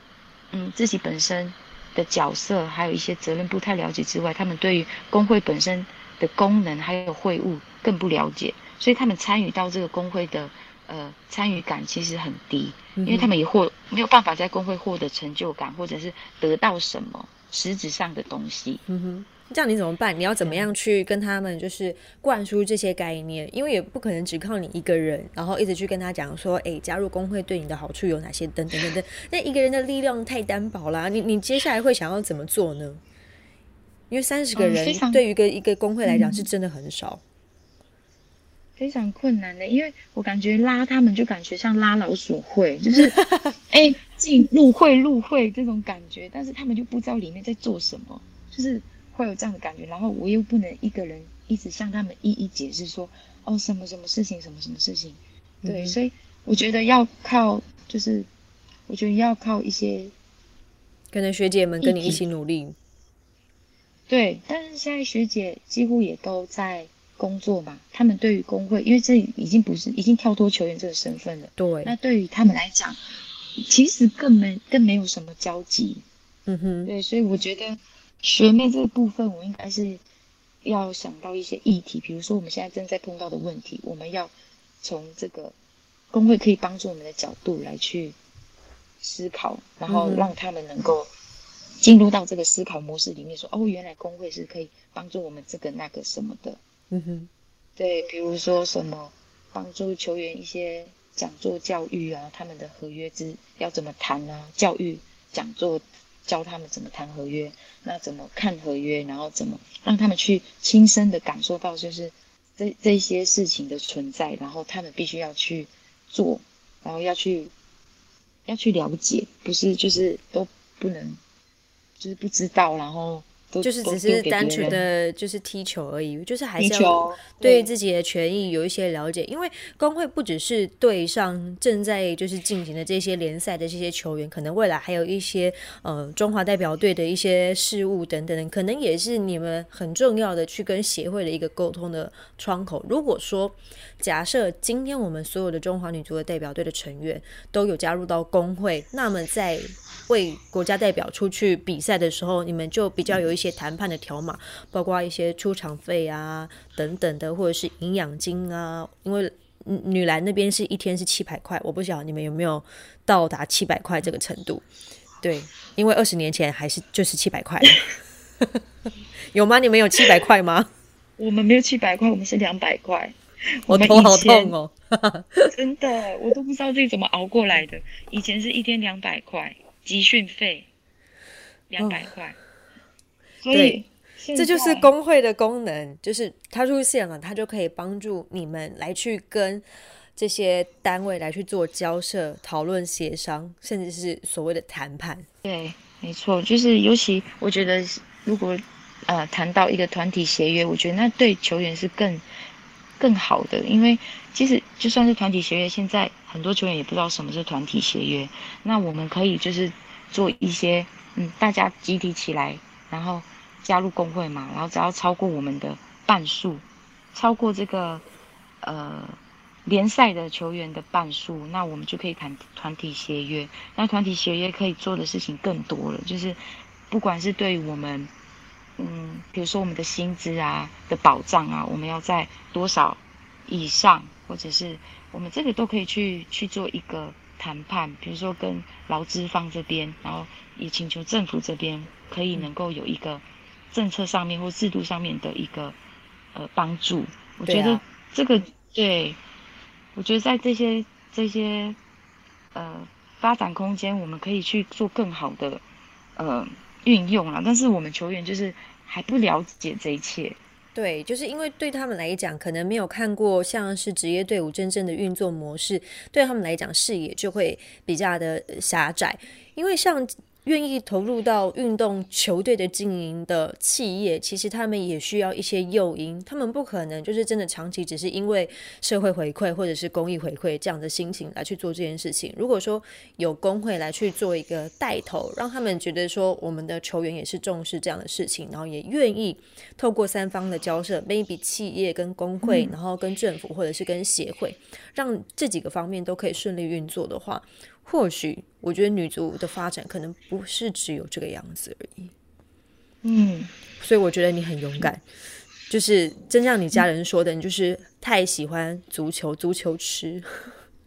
嗯自己本身的角色，还有一些责任不太了解之外，他们对于工会本身的功能还有会务更不了解，所以他们参与到这个工会的呃参与感其实很低，因为他们也获没有办法在工会获得成就感，或者是得到什么。实质上的东西，嗯哼，这样你怎么办？你要怎么样去跟他们就是灌输这些概念？因为也不可能只靠你一个人，然后一直去跟他讲说，哎，加入工会对你的好处有哪些？等等等等。那一个人的力量太单薄了，你你接下来会想要怎么做呢？因为三十个人对于一个一个工会来讲是真的很少，非常困难的。因为我感觉拉他们就感觉像拉老鼠会，就是 哎。进入会入会这种感觉，但是他们就不知道里面在做什么，就是会有这样的感觉。然后我又不能一个人一直向他们一一解释说，哦，什么什么事情，什么什么事情，对，所以我觉得要靠，就是我觉得要靠一些，可能学姐们跟你一起努力。对，但是现在学姐几乎也都在工作嘛，他们对于工会，因为这已经不是已经跳脱球员这个身份了，对，那对于他们来讲。其实更没更没有什么交集，嗯哼，对，所以我觉得学妹这个部分，我应该是要想到一些议题，比如说我们现在正在碰到的问题，我们要从这个工会可以帮助我们的角度来去思考，然后让他们能够进入到这个思考模式里面，说哦，原来工会是可以帮助我们这个那个什么的，嗯哼，对，比如说什么帮助球员一些。讲座教育啊，他们的合约之要怎么谈啊？教育讲座教他们怎么谈合约，那怎么看合约，然后怎么让他们去亲身的感受到，就是这这些事情的存在，然后他们必须要去做，然后要去要去了解，不是就是都不能，就是不知道，然后。就是只是单纯的就是踢球而已，就是还是要对自己的权益有一些了解。因为工会不只是对上正在就是进行的这些联赛的这些球员，可能未来还有一些呃中华代表队的一些事务等等，可能也是你们很重要的去跟协会的一个沟通的窗口。如果说假设今天我们所有的中华女足的代表队的成员都有加入到工会，那么在为国家代表出去比赛的时候，你们就比较有一。些谈判的条码，包括一些出场费啊等等的，或者是营养金啊。因为女篮那边是一天是七百块，我不晓得你们有没有到达七百块这个程度。对，因为二十年前还是就是七百块，有吗？你们有七百块吗？我们没有七百块，我们是两百块。我头好痛哦，真的，我都不知道自己怎么熬过来的。以前是一天两百块集训费，两百块，所以这就是工会的功能，就是它出现了，它就可以帮助你们来去跟这些单位来去做交涉、讨论、协商，甚至是所谓的谈判。对，没错，就是尤其我觉得，如果呃谈到一个团体协约，我觉得那对球员是更。更好的，因为其实就算是团体协约，现在很多球员也不知道什么是团体协约。那我们可以就是做一些，嗯，大家集体起来，然后加入工会嘛，然后只要超过我们的半数，超过这个呃联赛的球员的半数，那我们就可以谈团体协约。那团体协约可以做的事情更多了，就是不管是对于我们。嗯，比如说我们的薪资啊的保障啊，我们要在多少以上，或者是我们这个都可以去去做一个谈判。比如说跟劳资方这边，然后也请求政府这边可以能够有一个政策上面或制度上面的一个呃帮助。我觉得这个对，我觉得在这些这些呃发展空间，我们可以去做更好的呃。运用了，但是我们球员就是还不了解这一切。对，就是因为对他们来讲，可能没有看过像是职业队伍真正的运作模式，对他们来讲视野就会比较的狭窄。因为像。愿意投入到运动球队的经营的企业，其实他们也需要一些诱因。他们不可能就是真的长期只是因为社会回馈或者是公益回馈这样的心情来去做这件事情。如果说有工会来去做一个带头，让他们觉得说我们的球员也是重视这样的事情，然后也愿意透过三方的交涉，maybe 企业跟工会，然后跟政府或者是跟协会，让这几个方面都可以顺利运作的话。或许我觉得女足的发展可能不是只有这个样子而已，嗯，所以我觉得你很勇敢，就是真像你家人说的，你就是太喜欢足球，足球吃，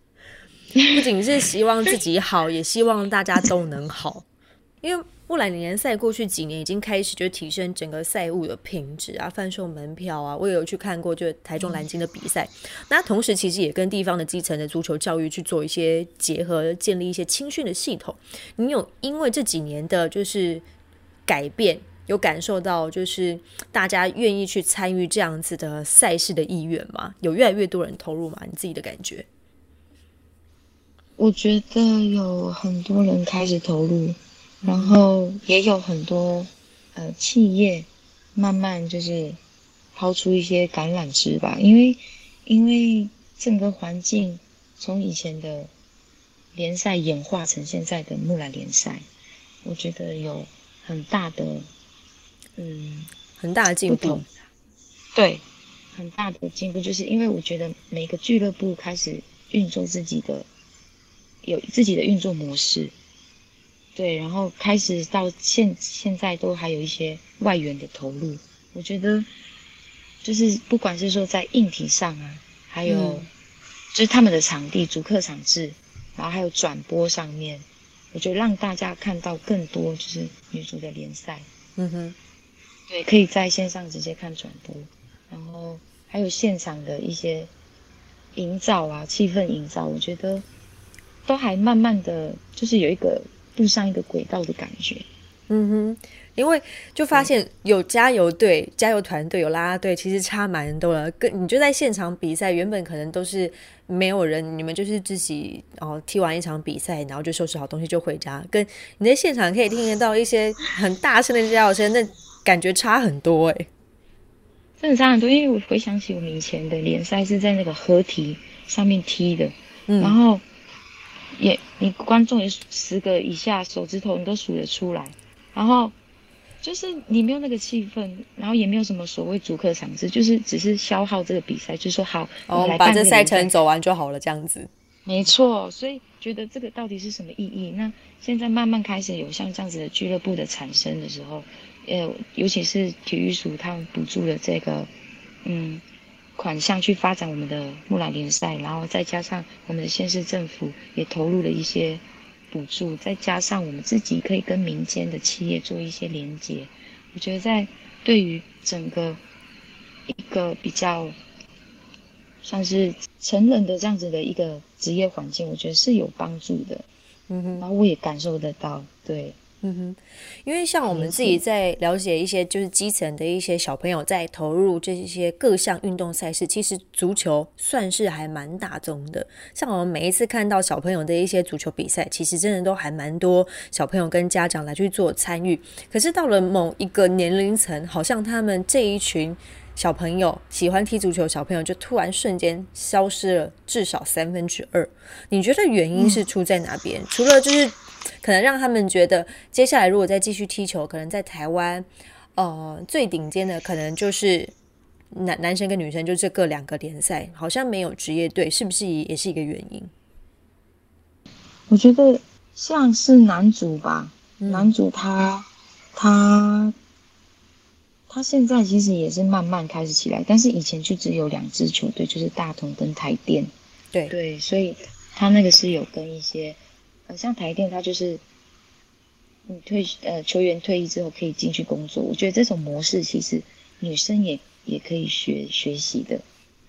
不仅是希望自己好，也希望大家都能好，因为。布兰联赛过去几年已经开始就提升整个赛务的品质啊，贩售门票啊，我也有去看过，就台中蓝鲸的比赛。那同时其实也跟地方的基层的足球教育去做一些结合，建立一些青训的系统。你有因为这几年的就是改变，有感受到就是大家愿意去参与这样子的赛事的意愿吗？有越来越多人投入吗？你自己的感觉？我觉得有很多人开始投入。然后也有很多，呃，企业慢慢就是抛出一些橄榄枝吧，因为因为整个环境从以前的联赛演化成现在的木兰联赛，我觉得有很大的，嗯，很大的进步。对，很大的进步，就是因为我觉得每个俱乐部开始运作自己的，有自己的运作模式。对，然后开始到现现在都还有一些外援的投入，我觉得就是不管是说在硬体上啊，还有就是他们的场地主客场制，然后还有转播上面，我觉得让大家看到更多就是女足的联赛。嗯哼，对，可以在线上直接看转播，然后还有现场的一些营造啊，气氛营造，我觉得都还慢慢的就是有一个。步上一个轨道的感觉，嗯哼，因为就发现有加油队、加油团队、有啦啦队，其实差蛮多了。跟你就在现场比赛，原本可能都是没有人，你们就是自己哦踢完一场比赛，然后就收拾好东西就回家。跟你在现场可以听得到一些很大声的叫声，那感觉差很多哎，真的差很多。因为我回想起我们以前的联赛是在那个合体上面踢的，然后。也，你观众也十个以下手指头你都数得出来，然后就是你没有那个气氛，然后也没有什么所谓主客场制，就是只是消耗这个比赛，就说好，哦，把这赛程走完就好了，这样子。没错，所以觉得这个到底是什么意义？那现在慢慢开始有像这样子的俱乐部的产生的时候，呃，尤其是体育署他们补助的这个，嗯，款项去发展我们的木兰联赛，然后再加上我们的县市政府也投入了一些补助，再加上我们自己可以跟民间的企业做一些连接，我觉得在对于整个一个比较算是成人的这样子的一个职业环境，我觉得是有帮助的。嗯哼，然后我也感受得到，对。嗯哼，因为像我们自己在了解一些就是基层的一些小朋友在投入这些各项运动赛事，其实足球算是还蛮大众的。像我们每一次看到小朋友的一些足球比赛，其实真的都还蛮多小朋友跟家长来去做参与。可是到了某一个年龄层，好像他们这一群小朋友喜欢踢足球，小朋友就突然瞬间消失了，至少三分之二。你觉得原因是出在哪边？除了就是。可能让他们觉得，接下来如果再继续踢球，可能在台湾，呃，最顶尖的可能就是男男生跟女生就这各两个联赛，好像没有职业队，是不是也是一个原因？我觉得像是男主吧，男主他他他现在其实也是慢慢开始起来，但是以前就只有两支球队，就是大同跟台电，对对，所以他那个是有跟一些。像台电，它就是你退呃球员退役之后可以进去工作。我觉得这种模式其实女生也也可以学学习的，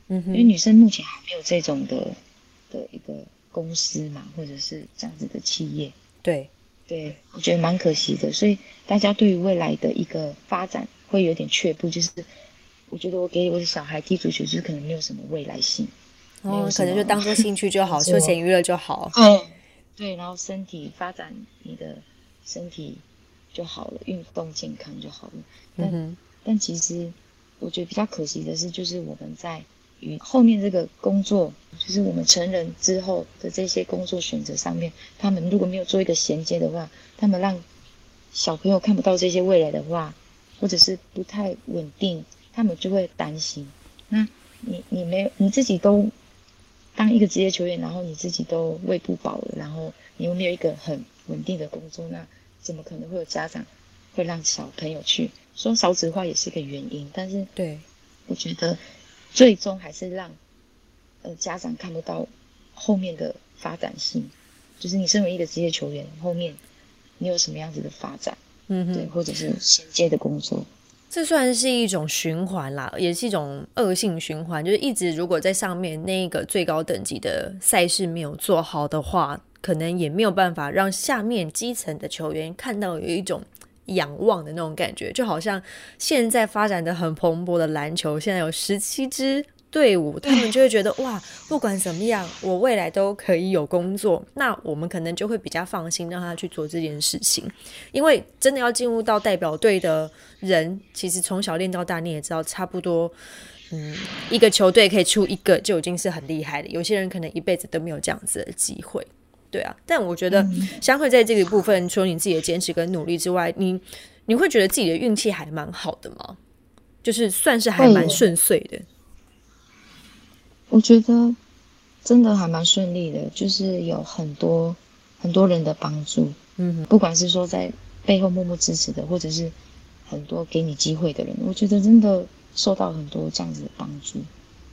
嗯，因为女生目前还没有这种的的一个公司嘛，或者是这样子的企业。对，对我觉得蛮可惜的。所以大家对于未来的一个发展会有点却步，就是我觉得我给我的小孩踢足球，就是可能没有什么未来性，哦，可能就当做兴趣就好，休闲娱乐就好。对。对，然后身体发展，你的身体就好了，运动健康就好了。但但其实我觉得比较可惜的是，就是我们在与后面这个工作，就是我们成人之后的这些工作选择上面，他们如果没有做一个衔接的话，他们让小朋友看不到这些未来的话，或者是不太稳定，他们就会担心。那你你没有你自己都。当一个职业球员，然后你自己都喂不饱了，然后你又没有一个很稳定的工作，那怎么可能会有家长会让小朋友去说少子化也是一个原因？但是，对，我觉得最终还是让呃家长看不到后面的发展性，就是你身为一个职业球员，后面你有什么样子的发展？嗯，对，或者是衔接的工作。这算是一种循环啦，也是一种恶性循环。就是一直如果在上面那个最高等级的赛事没有做好的话，可能也没有办法让下面基层的球员看到有一种仰望的那种感觉。就好像现在发展的很蓬勃的篮球，现在有十七支。队伍，他们就会觉得 哇，不管怎么样，我未来都可以有工作。那我们可能就会比较放心，让他去做这件事情。因为真的要进入到代表队的人，其实从小练到大，你也知道，差不多，嗯，一个球队可以出一个就已经是很厉害的。有些人可能一辈子都没有这样子的机会，对啊。但我觉得，相会在这个部分，除了你自己的坚持跟努力之外，你你会觉得自己的运气还蛮好的吗？就是算是还蛮顺遂的。我觉得真的还蛮顺利的，就是有很多很多人的帮助，嗯，不管是说在背后默默支持的，或者是很多给你机会的人，我觉得真的受到很多这样子的帮助，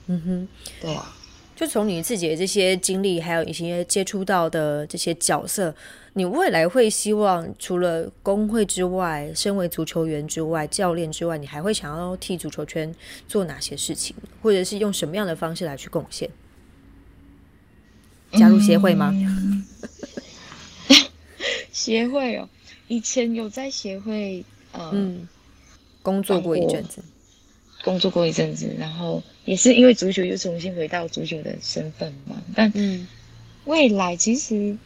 嗯哼，对啊，就从你自己的这些经历，还有一些接触到的这些角色。你未来会希望除了工会之外，身为足球员之外、教练之外，你还会想要替足球圈做哪些事情，或者是用什么样的方式来去贡献？加入协会吗？协会哦，以前有在协会呃工作过一阵子，工作过一阵子，然后也是因为足球又重新回到足球的身份嘛。但未来其实。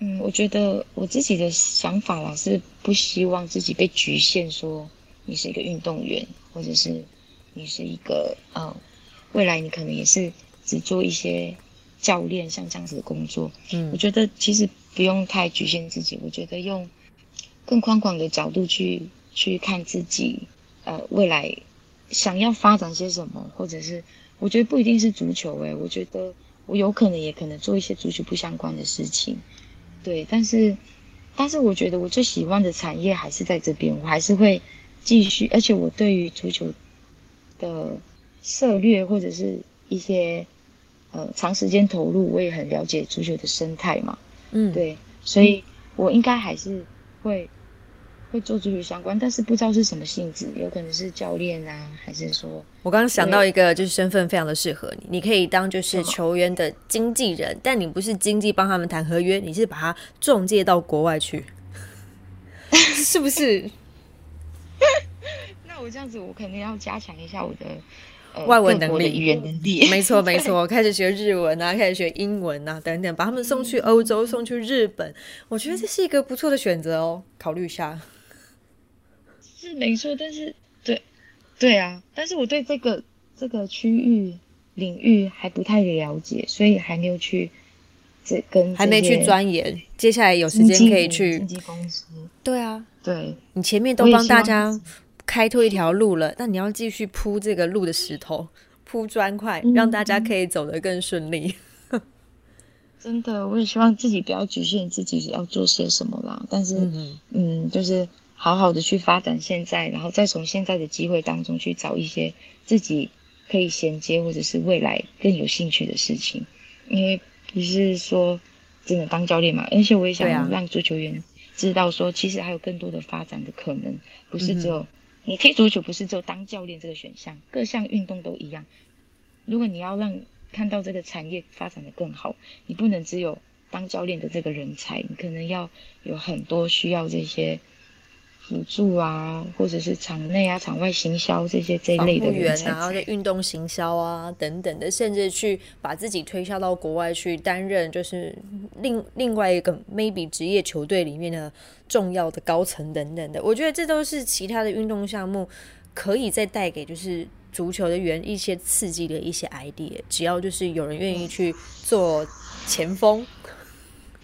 嗯，我觉得我自己的想法啦，是不希望自己被局限，说你是一个运动员，或者是你是一个呃，未来你可能也是只做一些教练像这样子的工作。嗯，我觉得其实不用太局限自己，我觉得用更宽广的角度去去看自己，呃，未来想要发展些什么，或者是我觉得不一定是足球，诶，我觉得我有可能也可能做一些足球不相关的事情。对，但是但是我觉得我最喜欢的产业还是在这边，我还是会继续，而且我对于足球的策略或者是一些呃长时间投入，我也很了解足球的生态嘛，嗯，对，所以我应该还是会会做足球相关，但是不知道是什么性质，有可能是教练啊，还是说我刚刚想到一个，就是身份非常的适合你，你可以当就是球员的经纪人，但你不是经纪帮他们谈合约，你是把他中介到国外去，是不是？那我这样子，我肯定要加强一下我的。呃外文能力语言能力，没错，没 错，开始学日文啊，开始学英文啊，等等，把他们送去欧洲，送去日本，我觉得这是一个不错的选择哦，考虑一下。是没错，但是对，对啊，但是我对这个这个区域领域还不太了解，所以还没有去这跟还没去钻研，接下来有时间可以去经。纪公司，对啊，对，你前面都帮大家开拓一条路了，那你要继续铺这个路的石头，铺砖块，嗯让大家可以走得更顺利。真的，我也希望自己不要局限自己要做些什么啦，但是嗯嗯，就是好好的去发展现在，然后再从现在的机会当中去找一些自己可以衔接或者是未来更有兴趣的事情，因为不是说真的当教练嘛，而且我也想让足球员知道说，其实还有更多的发展的可能，不是只嗯有、你踢足球不是只有当教练这个选项，各项运动都一样。如果你要让看到这个产业发展的更好，你不能只有当教练的这个人才，你可能要有很多需要这些辅助啊，或者是场内啊、场外行销这些这一类的人才。然后在运动行销啊等等的，甚至去把自己推销到国外去担任，就是另另外一个 maybe 职业球队里面的重要的高层等等的。我觉得这都是其他的运动项目可以再带给就是足球的员一些刺激的一些 idea，只要就是有人愿意去做前锋，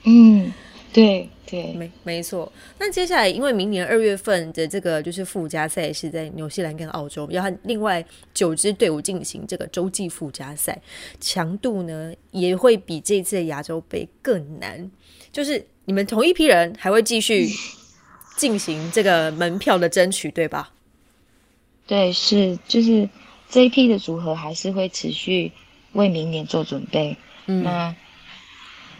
嗯，对对，没没错，那接下来因为明年二月份的这个就是附加赛是在纽西兰跟澳洲，要和另外九支队伍进行这个洲际附加赛，强度呢也会比这次的亚洲杯更难。就是你们同一批人还会继续进行这个门票的争取，对吧？对，是就是这一批的组合还是会持续为明年做准备。嗯那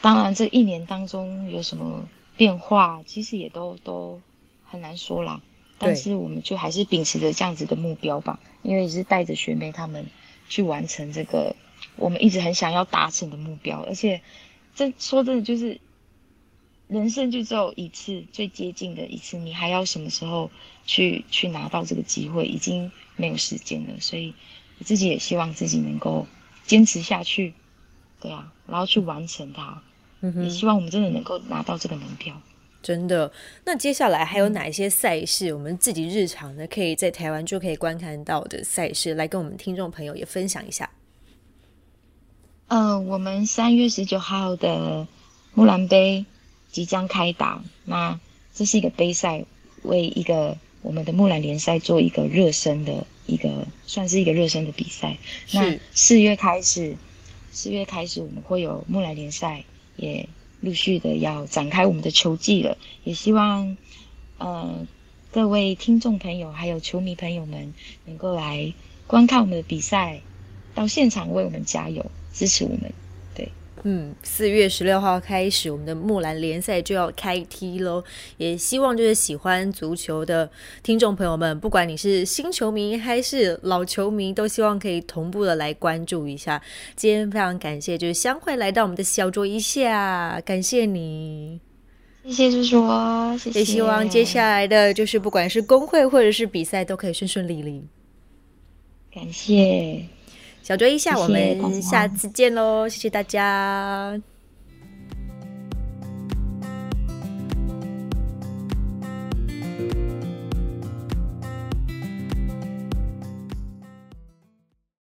当然，这一年当中有什么变化，其实也都都很难说啦。但是我们就还是秉持着这样子的目标吧，因为也是带着学妹他们去完成这个我们一直很想要达成的目标。而且，这说真的就是人生就只有一次，最接近的一次，你还要什么时候去去拿到这个机会，已经没有时间了。所以我自己也希望自己能够坚持下去，对啊，然后去完成它。也希望我们真的能够拿到这个门票。真的。那接下来还有哪一些赛事，我们自己日常呢可以在台湾就可以观看到的赛事，来跟我们听众朋友也分享一下？嗯、我们三月十九号的木兰杯即将开打，那这是一个杯赛，为一个我们的木兰联赛做一个热身的一个，算是一个热身的比赛。那四月开始，四月开始我们会有木兰联赛，也陆续的要展开我们的球季了，也希望呃各位听众朋友还有球迷朋友们能够来观看我们的比赛，到现场为我们加油，支持我们。嗯，四月十六号开始，我们的木兰联赛就要开踢喽。也希望就是喜欢足球的听众朋友们，不管你是新球迷还是老球迷，都希望可以同步的来关注一下。今天非常感谢，就是相会来到我们的小桌一下，感谢你。谢谢叔叔，谢谢。也希望接下来的就是不管是工会或者是比赛，都可以顺顺利利。感谢。小酌一下，我们下次见喽，谢谢大家。